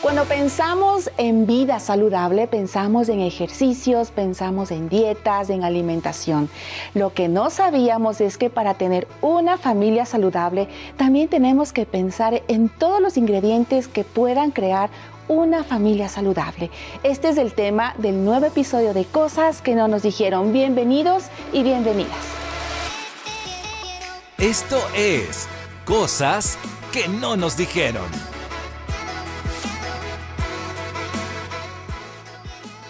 Cuando pensamos en vida saludable, pensamos en ejercicios, pensamos en dietas, en alimentación. Lo que no sabíamos es que para tener una familia saludable, también tenemos que pensar en todos los ingredientes que puedan crear una familia saludable. Este es el tema del nuevo episodio de Cosas que no nos dijeron. Bienvenidos y bienvenidas. Esto es Cosas que no nos dijeron.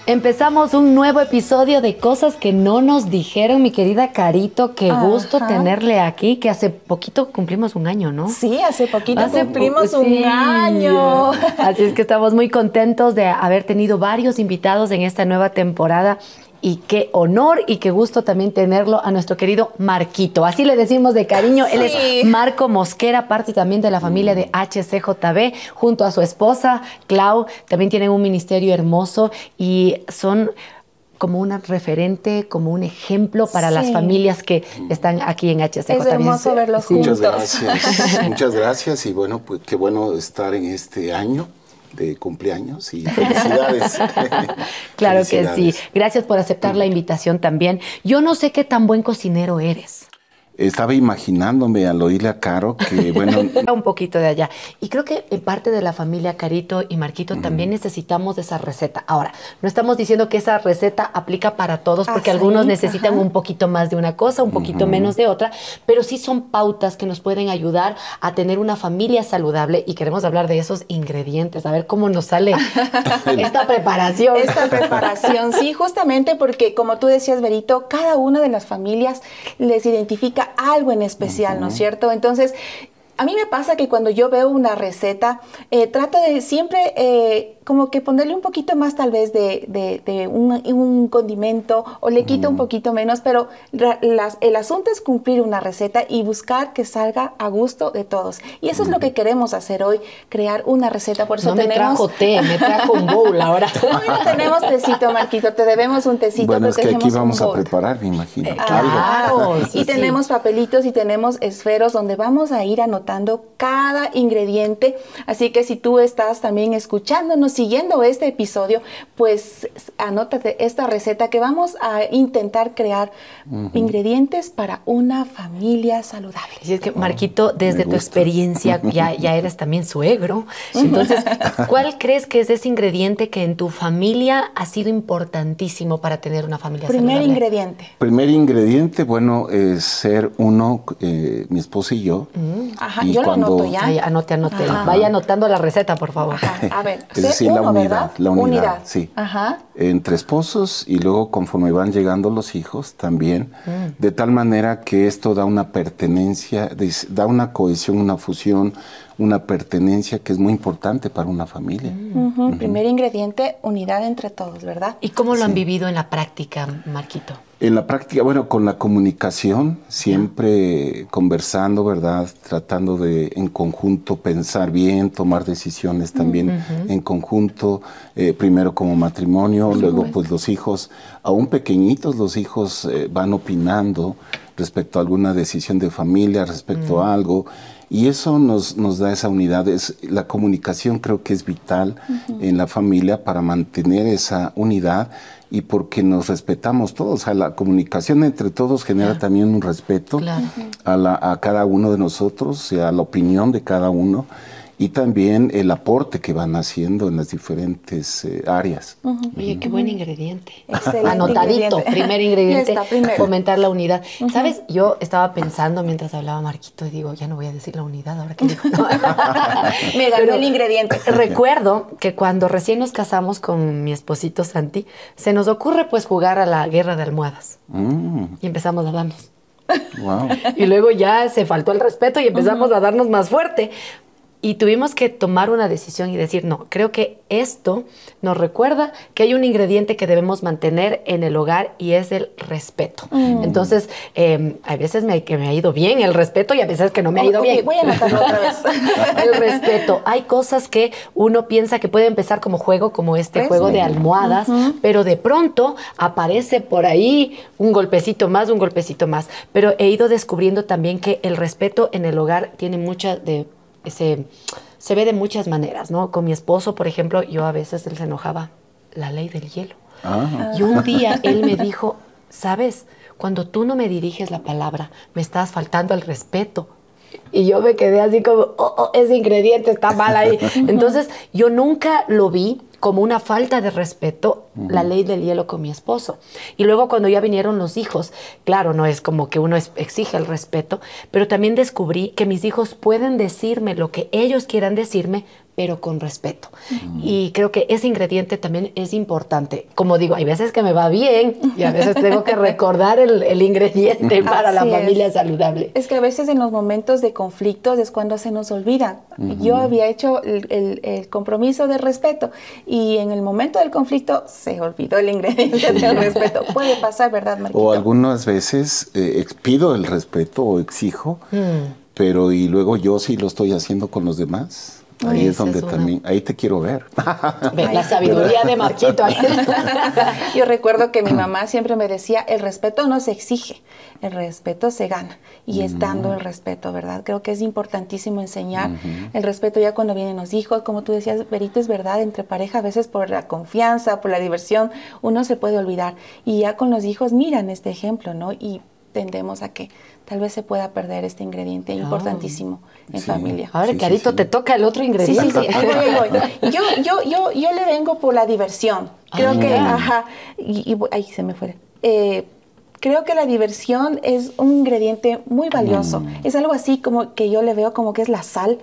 Empezamos un nuevo episodio de cosas que no nos dijeron, mi querida Carito. Qué gusto tenerle aquí, que hace poquito cumplimos un año, ¿no? Sí, hace poquito cumplimos un año. Así es que estamos muy contentos de haber tenido varios invitados en esta nueva temporada y qué honor y qué gusto también tenerlo a nuestro querido Marquito. Así le decimos de cariño. Él es Marco Mosquera, parte también de la familia de HCJB, junto a su esposa, Clau. También tienen un ministerio hermoso y son como una referente, como un ejemplo para las familias que están aquí en HCJB. Es hermoso verlos juntos. Muchas gracias. Muchas gracias y bueno, pues qué bueno estar en este año de cumpleaños y felicidades. claro que sí. Gracias por aceptar la invitación también. Yo no sé qué tan buen cocinero eres. Estaba imaginándome al oírle a Caro que, bueno... un poquito de allá. Y creo que en parte de la familia Carito y Marquito también necesitamos esa receta. Ahora, no estamos diciendo que esa receta aplica para todos, porque ah, algunos necesitan un poquito más de una cosa, un poquito menos de otra, pero sí son pautas que nos pueden ayudar a tener una familia saludable y queremos hablar de esos ingredientes, a ver cómo nos sale esta preparación. Esta preparación, sí, justamente porque como tú decías, Berito, cada una de las familias les identifica algo en especial, ¿no es cierto? Entonces, a mí me pasa que cuando yo veo una receta, eh, trato de siempre eh, como que ponerle un poquito más tal vez de, un, condimento o le quito un poquito menos, pero el asunto es cumplir una receta y buscar que salga a gusto de todos. Y eso es lo que queremos hacer hoy, crear una receta. Por eso no tenemos... me trajo té, me trajo un bowl ahora. no tenemos tecito, Marquito, te debemos un tecito. Bueno, es que aquí vamos a preparar, me imagino. claro, y tenemos papelitos y tenemos esferos donde vamos a ir anotando cada ingrediente. Así que si tú estás también escuchándonos, siguiendo este episodio, pues anótate esta receta que vamos a intentar crear ingredientes para una familia saludable. Y es que, Marquito, desde tu experiencia, ya, ya eres también suegro. Entonces, ¿cuál crees que es ese ingrediente que en tu familia ha sido importantísimo para tener una familia Primer saludable? Primer ingrediente. Primer ingrediente, bueno, es ser uno, eh, mi esposo y yo. Ajá, yo lo anoto ya. anote, anote. Vaya anotando la receta, por favor. A ver, es la unidad, la unidad, sí. Ajá. Entre esposos y luego conforme van llegando los hijos también, mm. de tal manera que esto da una pertenencia, da una cohesión, una fusión, una pertenencia que es muy importante para una familia. Primer ingrediente, unidad entre todos, ¿verdad? ¿Y cómo lo han vivido en la práctica, Marquito? En la práctica, bueno, con la comunicación, siempre conversando, ¿verdad? Tratando de en conjunto pensar bien, tomar decisiones también en conjunto, eh, primero como matrimonio, luego pues los hijos, aún pequeñitos los hijos eh, van opinando respecto a alguna decisión de familia, respecto a algo. Y eso nos, nos da esa unidad. Es, la comunicación creo que es vital en la familia para mantener esa unidad y porque nos respetamos todos. O la comunicación entre todos genera también un respeto a, la, a cada uno de nosotros, a la opinión de cada uno y también el aporte que van haciendo en las diferentes eh, áreas. Oye, qué buen ingrediente. Anotadito, primer ingrediente, fomentar la unidad. ¿Sabes? Yo estaba pensando mientras hablaba Marquito y digo, ya no voy a decir la unidad ahora que digo. Me ganó el ingrediente. Recuerdo que cuando recién nos casamos con mi esposito Santi, se nos ocurre pues jugar a la guerra de almohadas. Mm. Y empezamos a darnos. Wow. Y luego ya se faltó el respeto y empezamos a darnos más fuerte. Y tuvimos que tomar una decisión y decir, no, creo que esto nos recuerda que hay un ingrediente que debemos mantener en el hogar y es el respeto. Mm. Entonces, eh, hay veces me, que me ha ido bien el respeto y a veces que no me ha ido bien. Voy a anotarlo otra vez. el respeto. Hay cosas que uno piensa que puede empezar como juego, como este pues juego de almohadas, pero de pronto aparece por ahí un golpecito más, un golpecito más. Pero he ido descubriendo también que el respeto en el hogar tiene mucha de ese se ve de muchas maneras, ¿no? Con mi esposo, por ejemplo, yo a veces él se enojaba, la ley del hielo. Ah. Y un día él me dijo, ¿sabes? Cuando tú no me diriges la palabra, me estás faltando al respeto. Y yo me quedé así como, oh, oh, ese ingrediente está mal ahí. Entonces, yo nunca lo vi como una falta de respeto la ley del hielo con mi esposo. Y luego cuando ya vinieron los hijos, claro, no es como que uno exige el respeto, pero también descubrí que mis hijos pueden decirme lo que ellos quieran decirme, pero con respeto. Y creo que ese ingrediente también es importante. Como digo, hay veces que me va bien y a veces tengo que recordar el, ingrediente para la familia saludable. Es que a veces en los momentos de conflictos es cuando se nos olvida. Yo había hecho el, compromiso de respeto y en el momento del conflicto se olvidó el ingrediente del respeto. Puede pasar, ¿verdad, Marquito? O algunas veces eh, pido el respeto o exijo, mm. pero y luego yo sí lo estoy haciendo con los demás. Ahí es donde también, ahí te quiero ver. la sabiduría de Marquito. Yo recuerdo que mi mamá siempre me decía, el respeto no se exige, el respeto se gana. Y es dando el respeto, ¿verdad? Creo que es importantísimo enseñar el respeto ya cuando vienen los hijos. Como tú decías, Berito, es verdad, entre pareja a veces por la confianza, por la diversión, uno se puede olvidar. Y ya con los hijos miran este ejemplo, ¿no? Y tendemos a que tal vez se pueda perder este ingrediente importantísimo en familia. A ver, Carito, te toca el otro ingrediente. Sí, sí, sí. Yo, yo, yo, yo le vengo por la diversión. Creo ah, que, ajá, y, ahí se me fue. Eh, creo que la diversión es un ingrediente muy valioso. Mm. Es algo así como que yo le veo como que es la sal,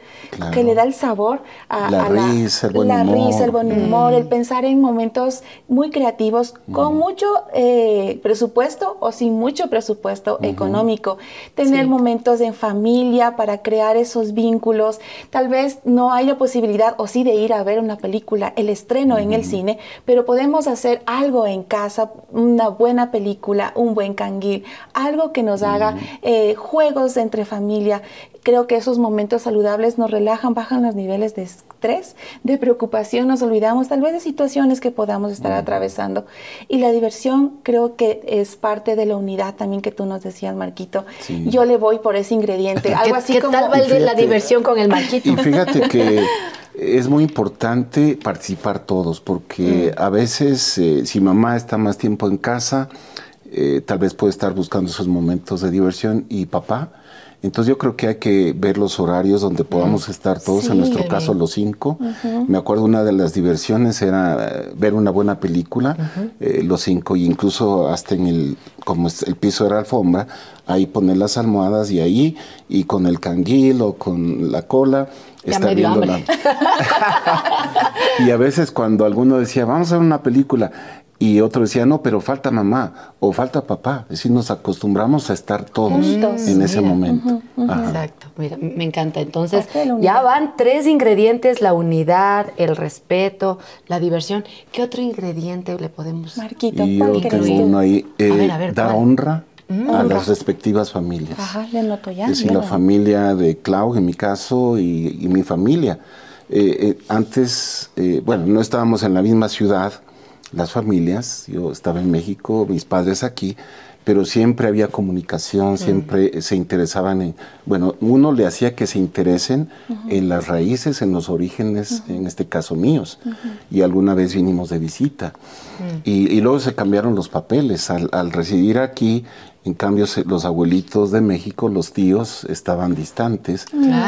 que le da el sabor a la, risa, el buen la humor. risa, el buen humor, el mm. pensar en momentos muy creativos con mm. mucho eh, presupuesto o sin mucho presupuesto económico. Tener momentos en familia para crear esos vínculos. Tal vez no hay la posibilidad o sí de ir a ver una película, el estreno en el cine, pero podemos hacer algo en casa, una buena película, un buen en canguil, algo que nos haga eh, juegos entre familia. Creo que esos momentos saludables nos relajan, bajan los niveles de estrés, de preocupación, nos olvidamos tal vez de situaciones que podamos estar atravesando. Y la diversión creo que es parte de la unidad también que tú nos decías, Marquito. Yo le voy por ese ingrediente, algo así ¿Qué tal va la diversión con el Marquito? Y fíjate que es muy importante participar todos, porque mm. a veces eh, si mamá está más tiempo en casa, eh, tal vez puede estar buscando esos momentos de diversión y papá. Entonces yo creo que hay que ver los horarios donde podamos estar todos, en nuestro caso los cinco. Me acuerdo una de las diversiones era eh, ver una buena película, eh, los cinco, e incluso hasta en el, como el piso era alfombra, ahí poner las almohadas y ahí, y con el canguil o con la cola, estar viendo la... y a veces cuando alguno decía, vamos a ver una película, y otro decía, no, pero falta mamá o falta papá. Es decir, nos acostumbramos a estar todos en ese momento. Exacto, mira, me encanta. Entonces, ya van tres ingredientes, la unidad, el respeto, la diversión. ¿Qué otro ingrediente le podemos... Marquito, y yo tengo uno ahí, eh, dar honra. Mm. a las respectivas familias. Ajá, le noto ya. Es decir, la familia de Clau, en mi caso, y, mi familia. Eh, eh, antes, bueno, no estábamos en la misma ciudad, las familias. Yo estaba en México, mis padres aquí, pero siempre había comunicación, siempre se interesaban en, bueno, uno le hacía que se interesen en las raíces, en los orígenes, en este caso míos, y alguna vez vinimos de visita. y, luego se cambiaron los papeles. Al, al residir aquí, en cambio, los abuelitos de México, los tíos, estaban distantes,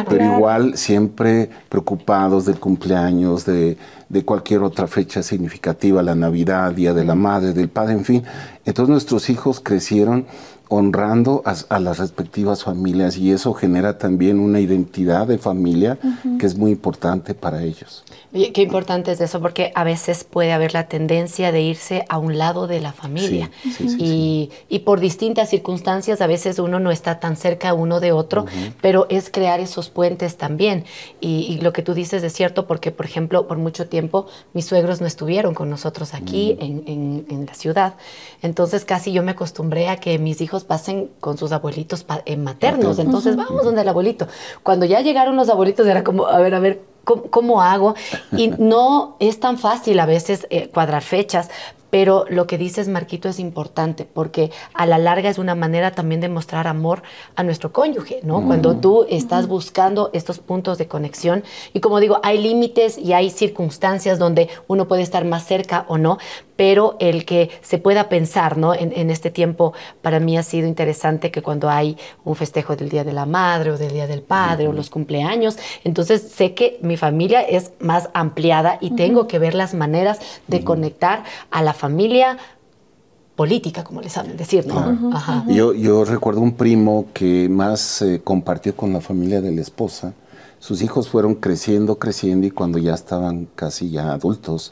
pero igual siempre preocupados del cumpleaños, de, de, cualquier otra fecha significativa, la Navidad, Día de la Madre, del Padre, en fin. Entonces nuestros hijos crecieron honrando a, las respectivas familias y eso genera también una identidad de familia que es muy importante para ellos. qué importante es eso, porque a veces puede haber la tendencia de irse a un lado de la familia. Y, por distintas circunstancias a veces uno no está tan cerca uno de otro, pero es crear esos puentes también. Y, lo que tú dices es cierto, porque por ejemplo, por mucho tiempo mis suegros no estuvieron con nosotros aquí en, en la ciudad, entonces casi yo me acostumbré a que mis hijos pasen con sus abuelitos eh, maternos. Entonces, vamos donde el abuelito. Cuando ya llegaron los abuelitos, era como, a ver, a ver, ¿cómo, hago? Y no es tan fácil a veces eh, cuadrar fechas, Pero lo que dices, Marquito, es importante porque a la larga es una manera también de mostrar amor a nuestro cónyuge, ¿no? Cuando tú estás buscando estos puntos de conexión y como digo, hay límites y hay circunstancias donde uno puede estar más cerca o no, pero el que se pueda pensar, ¿no? En, este tiempo para mí ha sido interesante que cuando hay un festejo del Día de la Madre o del Día del Padre o los cumpleaños, entonces sé que mi familia es más ampliada y tengo que ver las maneras de conectar a la familia política, como les saben decir, ¿no? Yo, yo recuerdo un primo que más eh, compartió con la familia de la esposa, sus hijos fueron creciendo, creciendo y cuando ya estaban casi ya adultos,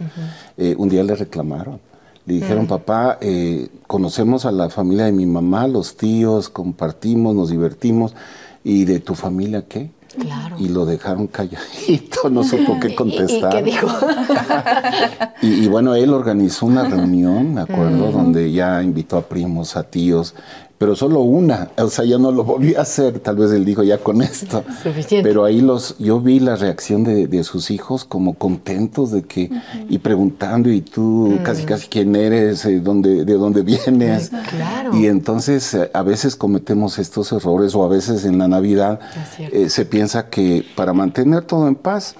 eh, un día le reclamaron. Le dijeron, papá, eh, conocemos a la familia de mi mamá, los tíos, compartimos, nos divertimos. ¿Y de tu familia qué? Claro. Y lo dejaron calladito, no supo qué contestar. ¿Y, qué dijo? y, bueno, él organizó una reunión, me acuerdo, donde ya invitó a primos, a tíos, pero solo una, o sea, ya no lo volví a hacer, tal vez él dijo ya con esto. Suficiente. Pero ahí los, yo vi la reacción de, sus hijos como contentos de que, y preguntando, y tú casi casi quién eres, eh, dónde, de dónde vienes. Claro. Y entonces eh, a veces cometemos estos errores o a veces en la Navidad eh, se piensa que para mantener todo en paz,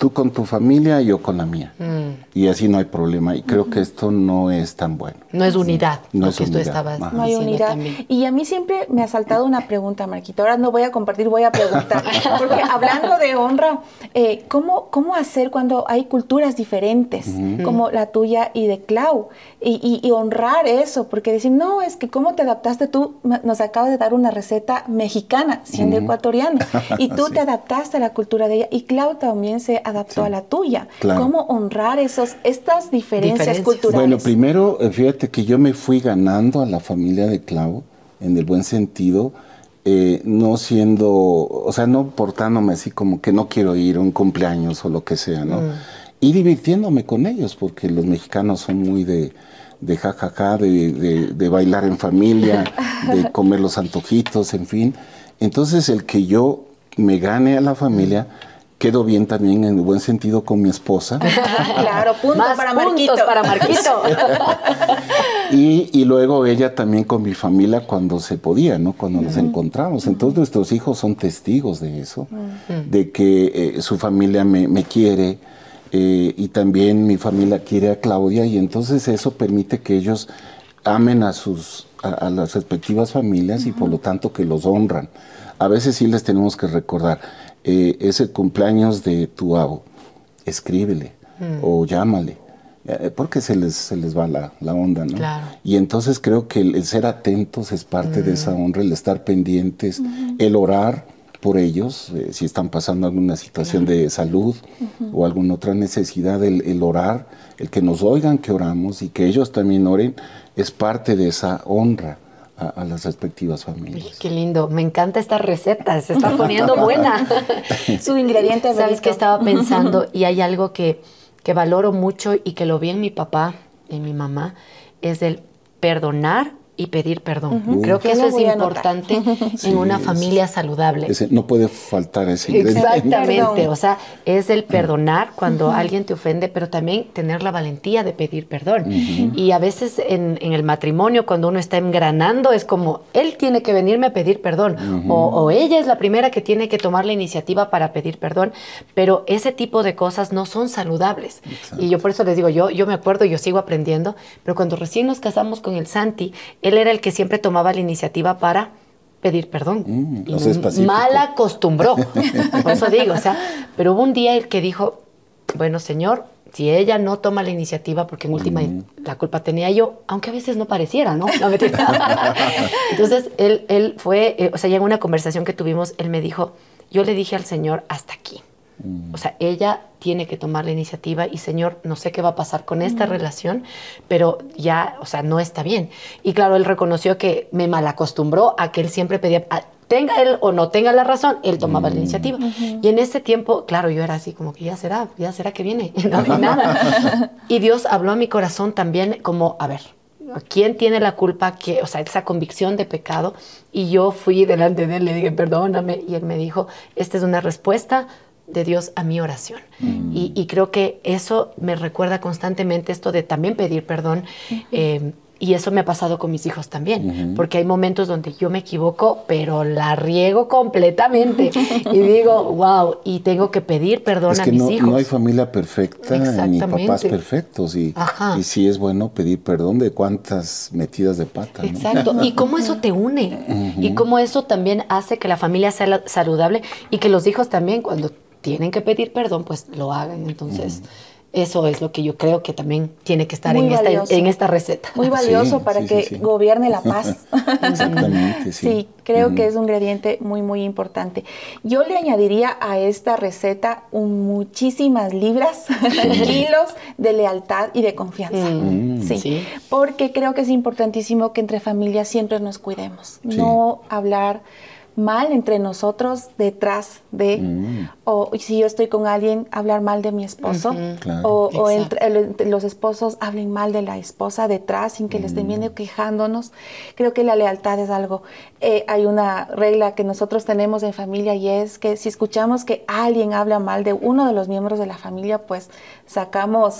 tú con tu familia, yo con la mía. Mm. Y así no hay problema. Y creo que esto no es tan bueno. No es unidad. No es unidad. no hay unidad. Y a mí siempre me ha saltado una pregunta, Marquito. Ahora no voy a compartir, voy a preguntar. Porque hablando de honra, eh, ¿cómo, ¿cómo hacer cuando hay culturas diferentes, como la tuya y de Clau? Y, honrar eso, porque decir, no, es que cómo te adaptaste tú, nos acabas de dar una receta mexicana, siendo ecuatoriana, y tú te adaptaste a la cultura de ella, y Clau también se adaptó a la tuya. ¿Cómo honrar esos, estas diferencias, culturales? Bueno, primero, eh, fíjate que yo me fui ganando a la familia de Clau, en el buen sentido, eh, no siendo, o sea, no portándome así como que no quiero ir a un cumpleaños o lo que sea, ¿no? Mm. Y divirtiéndome con ellos, porque los mexicanos son muy de, de jajaja, de, de, bailar en familia, de comer los antojitos, en fin. Entonces, el que yo me gane a la familia quedo bien también en buen sentido con mi esposa. claro, punto para Marquito. para Marquito. y, luego ella también con mi familia cuando se podía, ¿no? Cuando nos encontramos. Entonces nuestros hijos son testigos de eso, de que eh, su familia me, quiere eh, y también mi familia quiere a Claudia y entonces eso permite que ellos amen a sus a, las respectivas familias y por lo tanto que los honran. A veces sí les tenemos que recordar eh, es el cumpleaños de tu abo, escríbele mm. o llámale, eh, porque se les, se les va la, onda, ¿no? Y entonces creo que el, ser atentos es parte de esa mm. honra, el estar pendientes, el orar por ellos, eh, si están pasando alguna situación de salud o alguna otra necesidad, el, el, orar, el que nos oigan que oramos y que ellos también oren, es parte de esa honra a, las respectivas familias. qué lindo, me encanta esta receta, se está poniendo buena. Su ingrediente Sabes que estaba pensando y hay algo que, que valoro mucho y que lo vi en mi papá, en mi mamá, es el perdonar y pedir perdón. Creo que eso es importante en una familia saludable. no puede faltar ese ingrediente. Exactamente, o sea, es el perdonar cuando alguien te ofende, pero también tener la valentía de pedir perdón. Y a veces en, el matrimonio, cuando uno está engranando, es como, él tiene que venirme a pedir perdón, o, ella es la primera que tiene que tomar la iniciativa para pedir perdón, pero ese tipo de cosas no son saludables. Y yo por eso les digo, yo, yo me acuerdo, yo sigo aprendiendo, pero cuando recién nos casamos con el Santi, él era el que siempre tomaba la iniciativa para pedir perdón. Mm, y mal acostumbró, por eso digo, o sea, pero hubo un día el que dijo, bueno, señor, si ella no toma la iniciativa, porque en última mm. la culpa tenía yo, aunque a veces no pareciera, ¿no? no Entonces, él, él fue, eh, o sea, ya en una conversación que tuvimos, él me dijo, yo le dije al Señor, hasta aquí. O sea, ella tiene que tomar la iniciativa y Señor, no sé qué va a pasar con esta relación, pero ya, o sea, no está bien. Y claro, él reconoció que me malacostumbró a que él siempre pedía, ah, tenga él o no tenga la razón, él tomaba la iniciativa. Y en ese tiempo, claro, yo era así como que ya será, ya será que viene, no nada. y Dios habló a mi corazón también como, a ver, ¿quién tiene la culpa? Que, o sea, esa convicción de pecado. Y yo fui delante de él, le dije, perdóname, y él me dijo, esta es una respuesta de Dios a mi oración. Y, creo que eso me recuerda constantemente esto de también pedir perdón. Y eso me ha pasado con mis hijos también, porque hay momentos donde yo me equivoco, pero la riego completamente. y digo, wow, y tengo que pedir perdón a mis hijos. No hay familia perfecta ni papás perfectos. Y, y sí es bueno pedir perdón de cuántas metidas de pata. Exacto. Y cómo eso te une. Y cómo eso también hace que la familia sea saludable y que los hijos también, cuando tienen que pedir perdón, pues lo hagan. Entonces. Eso es lo que yo creo que también tiene que estar en esta, en esta, receta. Muy valioso para que gobierne la paz. Exactamente, sí. Sí, creo que es un ingrediente muy, muy importante. Yo le añadiría a esta receta muchísimas libras, kilos de lealtad y de confianza. Mm. sí, porque creo que es importantísimo que entre familias siempre nos cuidemos. No hablar mal entre nosotros detrás de, mm. o si yo estoy con alguien, hablar mal de mi esposo, o, entre, los esposos hablen mal de la esposa detrás sin que le estén viendo mm. quejándonos. Creo que la lealtad es algo. Eh, hay una regla que nosotros tenemos en familia y es que si escuchamos que alguien habla mal de uno de los miembros de la familia, pues sacamos,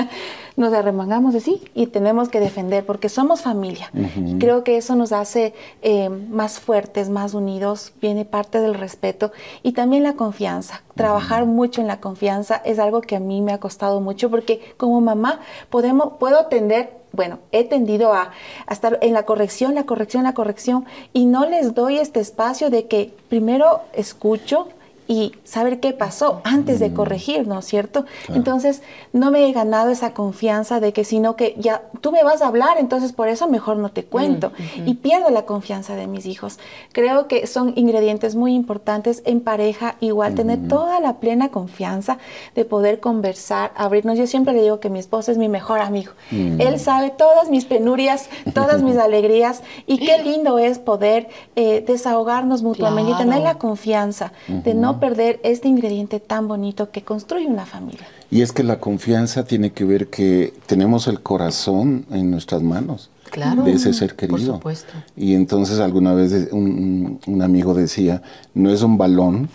nos arremangamos de sí y tenemos que defender porque somos familia. creo que eso nos hace eh, más fuertes, más unidos viene parte del respeto y también la confianza. Trabajar mucho en la confianza es algo que a mí me ha costado mucho porque como mamá podemos, puedo tender bueno, he tendido a, a, estar en la corrección, la corrección, la corrección, y no les doy este espacio de que primero escucho, y saber qué pasó antes de mm. corregir, ¿no es cierto? Entonces, no me he ganado esa confianza de que, sino que ya tú me vas a hablar, entonces por eso mejor no te cuento. Mm, y pierdo la confianza de mis hijos. Creo que son ingredientes muy importantes en pareja, igual tener toda la plena confianza de poder conversar, abrirnos. Yo siempre le digo que mi esposo es mi mejor amigo. Mm. Él sabe todas mis penurias, todas mis alegrías, y qué lindo es poder eh, desahogarnos mutuamente y tener la confianza de no perder este ingrediente tan bonito que construye una familia. Y es que la confianza tiene que ver que tenemos el corazón en nuestras manos. Claro, de ese ser querido. Por supuesto. Y entonces alguna vez un, amigo decía, no es un balón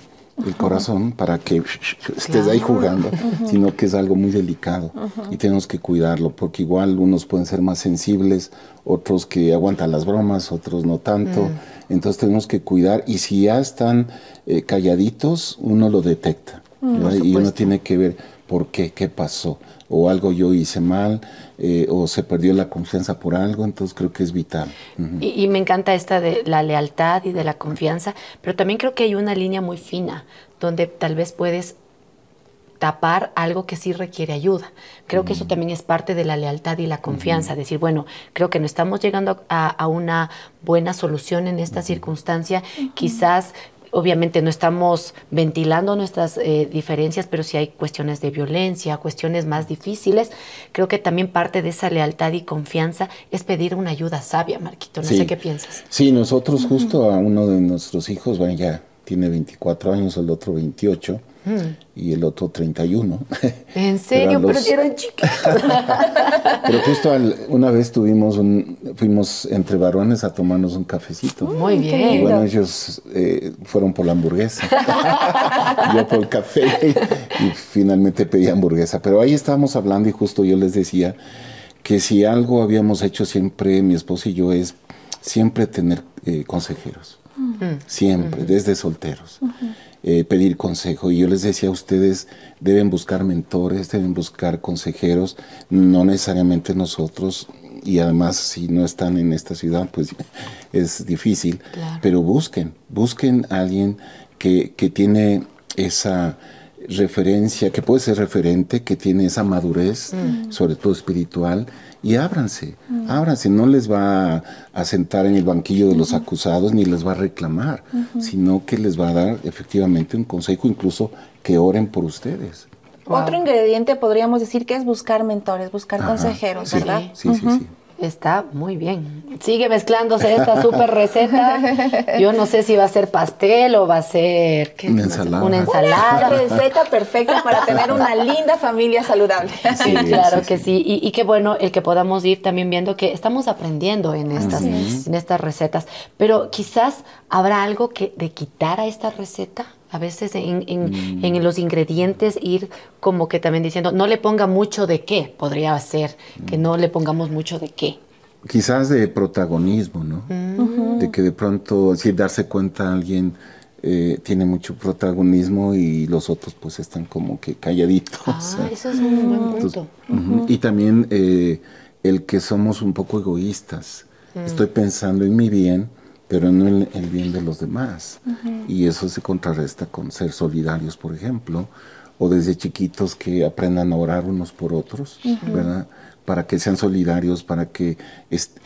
el corazón para que estés ahí jugando, sino que es algo muy delicado y tenemos que cuidarlo, porque igual unos pueden ser más sensibles, otros que aguantan las bromas, otros no tanto. Mm. Entonces tenemos que cuidar y si ya están eh, calladitos, uno lo detecta. Mm, y uno tiene que ver por qué, qué pasó. O algo yo hice mal, eh, o se perdió la confianza por algo, entonces creo que es vital. y, me encanta esta de la lealtad y de la confianza, pero también creo que hay una línea muy fina donde tal vez puedes tapar algo que sí requiere ayuda. Creo que eso mm. también es parte de la lealtad y la confianza, decir, bueno, creo que no estamos llegando a, una buena solución en esta circunstancia, quizás obviamente no estamos ventilando nuestras eh, diferencias, pero si hay cuestiones de violencia, cuestiones más difíciles, creo que también parte de esa lealtad y confianza es pedir una ayuda sabia, Marquito. No sé qué piensas. Sí, nosotros justo a uno de nuestros hijos, bueno, ya tiene 24 años, el otro 28, y el otro 31. ¿En serio? Pero, eran chiquitos. Pero justo una vez tuvimos un, fuimos entre varones a tomarnos un cafecito. Muy bien. Y bueno, ellos eh, fueron por la hamburguesa. yo por el café y finalmente pedí hamburguesa. Pero ahí estábamos hablando y justo yo les decía que si algo habíamos hecho siempre, mi esposo y yo, es siempre tener eh, consejeros. Siempre, desde solteros. Eh, pedir consejo. Y yo les decía a ustedes, deben buscar mentores, deben buscar consejeros, no necesariamente nosotros. Y además, si no están en esta ciudad, pues es difícil. Pero busquen, busquen a alguien que, que tiene esa referencia, que puede ser referente, que tiene esa madurez, mm. sobre todo espiritual, y ábranse, mm. ábranse, no les va a, sentar en el banquillo de los acusados ni les va a reclamar, sino que les va a dar efectivamente un consejo, incluso que oren por ustedes. Otro ingrediente podríamos decir que es buscar mentores, buscar consejeros, ¿verdad? Sí, sí, sí. Está muy bien. Sigue mezclándose esta súper receta. Yo no sé si va a ser pastel o va a ser una ensalada. Una ensalada. receta perfecta para tener una linda familia saludable. Sí, claro que sí. Y, qué bueno el que podamos ir también viendo que estamos aprendiendo en estas, en estas recetas. Pero quizás habrá algo que de quitar a esta receta A veces en, en, en, los ingredientes ir como que también diciendo, no le ponga mucho de qué, podría ser, que no le pongamos mucho de qué. Quizás de protagonismo, ¿no? De que de pronto, si darse cuenta alguien eh, tiene mucho protagonismo y los otros pues están como que calladitos. Ah, eso es un buen punto. Y también eh, el que somos un poco egoístas. Mm. Estoy pensando en mi bien, pero no en el bien de los demás. Y eso se contrarresta con ser solidarios, por ejemplo, o desde chiquitos que aprendan a orar unos por otros, ¿verdad? para que sean solidarios, para que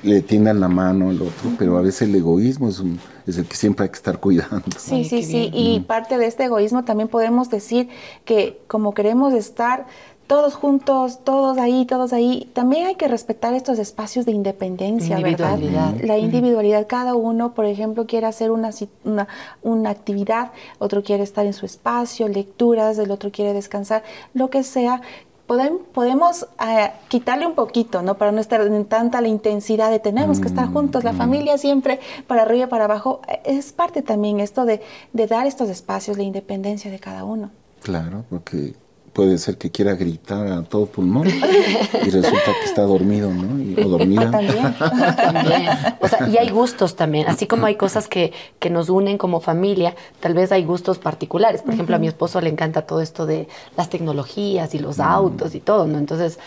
le tiendan la mano al otro, pero a veces el egoísmo es, un, es el que siempre hay que estar cuidando. Sí, sí, sí, y parte de este egoísmo también podemos decir que como queremos estar todos juntos, todos ahí, todos ahí, también hay que respetar estos espacios de independencia, ¿verdad? La individualidad, cada uno, por ejemplo, quiere hacer una, una, una actividad, otro quiere estar en su espacio, lecturas, el otro quiere descansar, lo que sea, podemos eh, quitarle un poquito, ¿no? Para no estar en tanta la intensidad de tenemos que estar juntos, la mm. familia siempre para arriba y para abajo. Es parte también esto de, de dar estos espacios, la independencia de cada uno. Claro, porque puede ser que quiera gritar a todo pulmón y resulta que está dormido, ¿no? o dormida. Ah, también. O sea, y hay gustos también, así como hay cosas que, que nos unen como familia, tal vez hay gustos particulares. Por ejemplo, a mi esposo le encanta todo esto de las tecnologías y los autos y todo, ¿no? Entonces,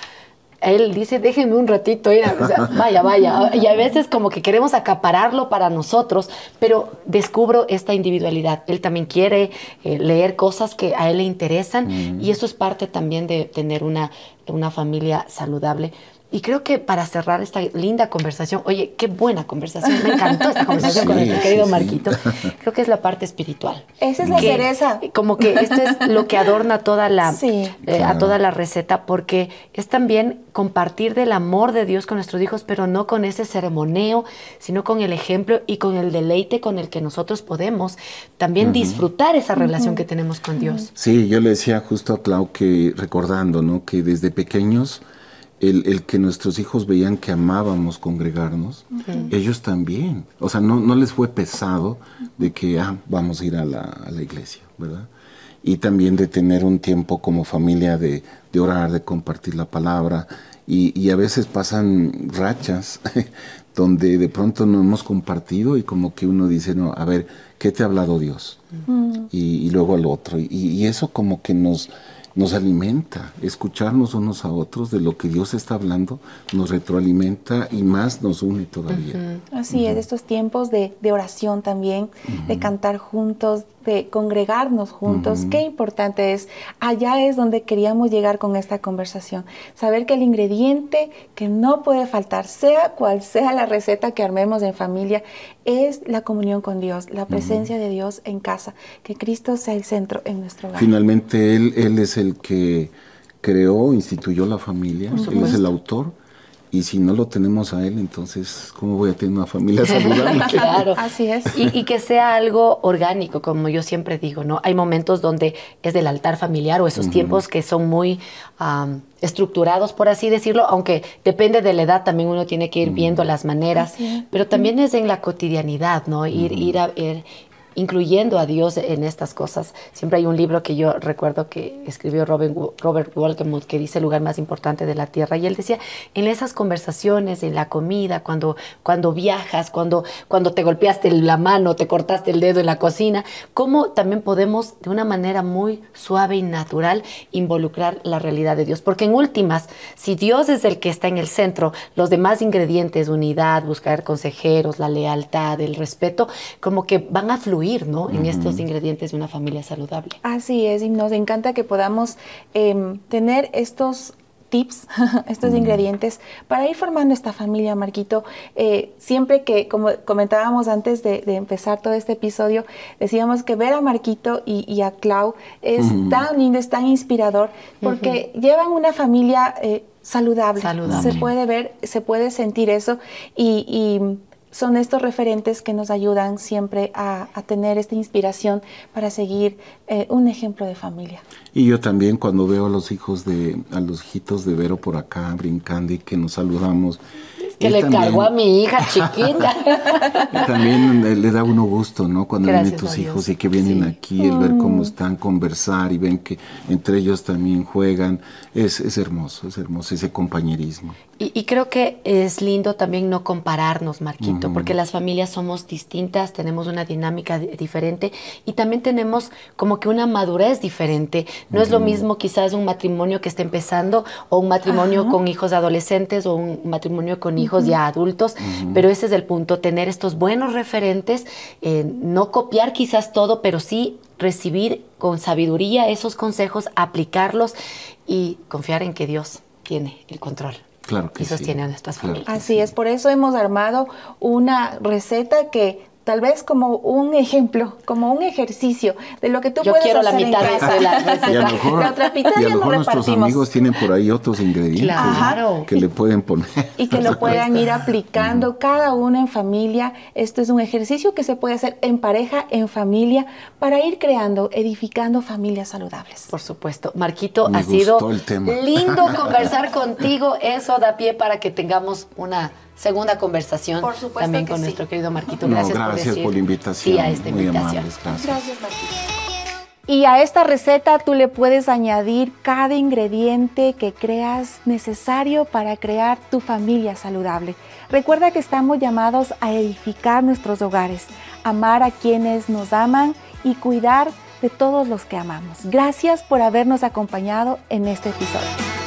él dice, déjenme un ratito, vaya, vaya. Y a veces como que queremos acapararlo para nosotros, pero descubro esta individualidad. Él también quiere eh, leer cosas que a él le interesan mm. y eso es parte también de tener una, una familia saludable. Y creo que para cerrar esta linda conversación, oye, qué buena conversación, me encantó esta conversación con nuestro querido Marquito. Creo que es la parte espiritual. Esa es la cereza. Como que esto es lo que adorna toda la, eh, a toda la receta, porque es también compartir del amor de Dios con nuestros hijos, pero no con ese ceremonio, sino con el ejemplo y con el deleite con el que nosotros podemos también disfrutar esa relación que tenemos con Dios. Sí, yo le decía justo a Clau que recordando, ¿no? Que desde pequeños el, que nuestros hijos veían que amábamos congregarnos, ellos también. O sea, no, no, les fue pesado de que, ah, vamos a ir a la, a la iglesia, ¿verdad? Y también de tener un tiempo como familia de, de orar, de compartir la palabra. Y, y, a veces pasan rachas donde de pronto no hemos compartido y como que uno dice, no, a ver, ¿qué te ha hablado Dios? y, y, luego al otro. Y, y eso como que nos nos alimenta, escucharnos unos a otros de lo que Dios está hablando, nos retroalimenta y más nos une todavía. Así es, estos tiempos de, oración también, de cantar juntos, de congregarnos juntos, qué importante es. Allá es donde queríamos llegar con esta conversación. Saber que el ingrediente que no puede faltar, sea cual sea la receta que armemos en familia, es la comunión con Dios, la presencia de Dios en casa, que Cristo sea el centro en nuestro hogar. Finalmente, Él, él es el que creó, instituyó la familia, Él es el autor y si no lo tenemos a él, entonces, ¿cómo voy a tener una familia saludable? claro. Así es. Y, que sea algo orgánico, como yo siempre digo, ¿no? Hay momentos donde es del altar familiar o esos tiempos que son muy estructurados, por así decirlo, aunque depende de la edad, también uno tiene que ir viendo las maneras, pero también es en la cotidianidad, ¿no? Ir, ir a ver incluyendo a Dios en estas cosas. Siempre hay un libro que yo recuerdo que escribió Robert, Robert que dice el lugar más importante de la tierra. Y él decía, en esas conversaciones, en la comida, cuando, cuando viajas, cuando, cuando te golpeaste la mano, te cortaste el dedo en la cocina, cómo también podemos de una manera muy suave y natural involucrar la realidad de Dios. Porque en últimas, si Dios es el que está en el centro, los demás ingredientes, unidad, buscar consejeros, la lealtad, el respeto, como que van a fluir ¿no? En estos ingredientes de una familia saludable. Así es, y nos encanta que podamos em, tener estos tips, estos ingredientes para ir formando esta familia, Marquito. Eh, siempre que, como comentábamos antes de, empezar todo este episodio, decíamos que ver a Marquito y, a Clau es tan lindo, es tan inspirador, porque llevan una familia eh, saludable. Se puede ver, se puede sentir eso y son estos referentes que nos ayudan siempre a, tener esta inspiración para seguir eh, un ejemplo de familia. Y yo también cuando veo a los hijos de, a los hijitos de Vero por acá brincando y que nos saludamos Que le cargó a mi hija chiquita. también le da uno gusto, ¿no? Cuando vienen tus hijos y que vienen aquí, el ver cómo mm. están, conversar y ven que entre ellos también juegan. Es, es hermoso, es hermoso ese compañerismo. Y, creo que es lindo también no compararnos, Marquito, porque las familias somos distintas, tenemos una dinámica diferente y también tenemos como que una madurez diferente. No es lo mismo quizás un matrimonio que está empezando o un matrimonio con hijos adolescentes o un matrimonio con hijos ya adultos, pero ese es el punto, tener estos buenos referentes, eh, no copiar quizás todo, pero sí recibir con sabiduría esos consejos, aplicarlos y confiar en que Dios tiene el control. Claro que y sostiene a nuestras familias. Así es, por eso hemos armado una receta que tal vez como un ejemplo, como un ejercicio de lo que tú Yo puedes quiero hacer la mitad en casa. de la receta. Y a lo mejor, la otra mitad y a lo mejor nuestros amigos tienen por ahí otros ingredientes Claro. que le pueden poner. Y que lo puedan ir aplicando cada uno en familia. Esto es un ejercicio que se puede hacer en pareja, en familia, para ir creando, edificando familias saludables. Por supuesto. Marquito, ha sido lindo conversar contigo. Eso da pie para que tengamos una segunda conversación también con nuestro querido Marquito. Gracias, gracias por, la invitación. Sí a esta invitación. gracias. gracias, Marquito. Y a esta receta tú le puedes añadir cada ingrediente que creas necesario para crear tu familia saludable. Recuerda que estamos llamados a edificar nuestros hogares, amar a quienes nos aman y cuidar de todos los que amamos. Gracias por habernos acompañado en este episodio.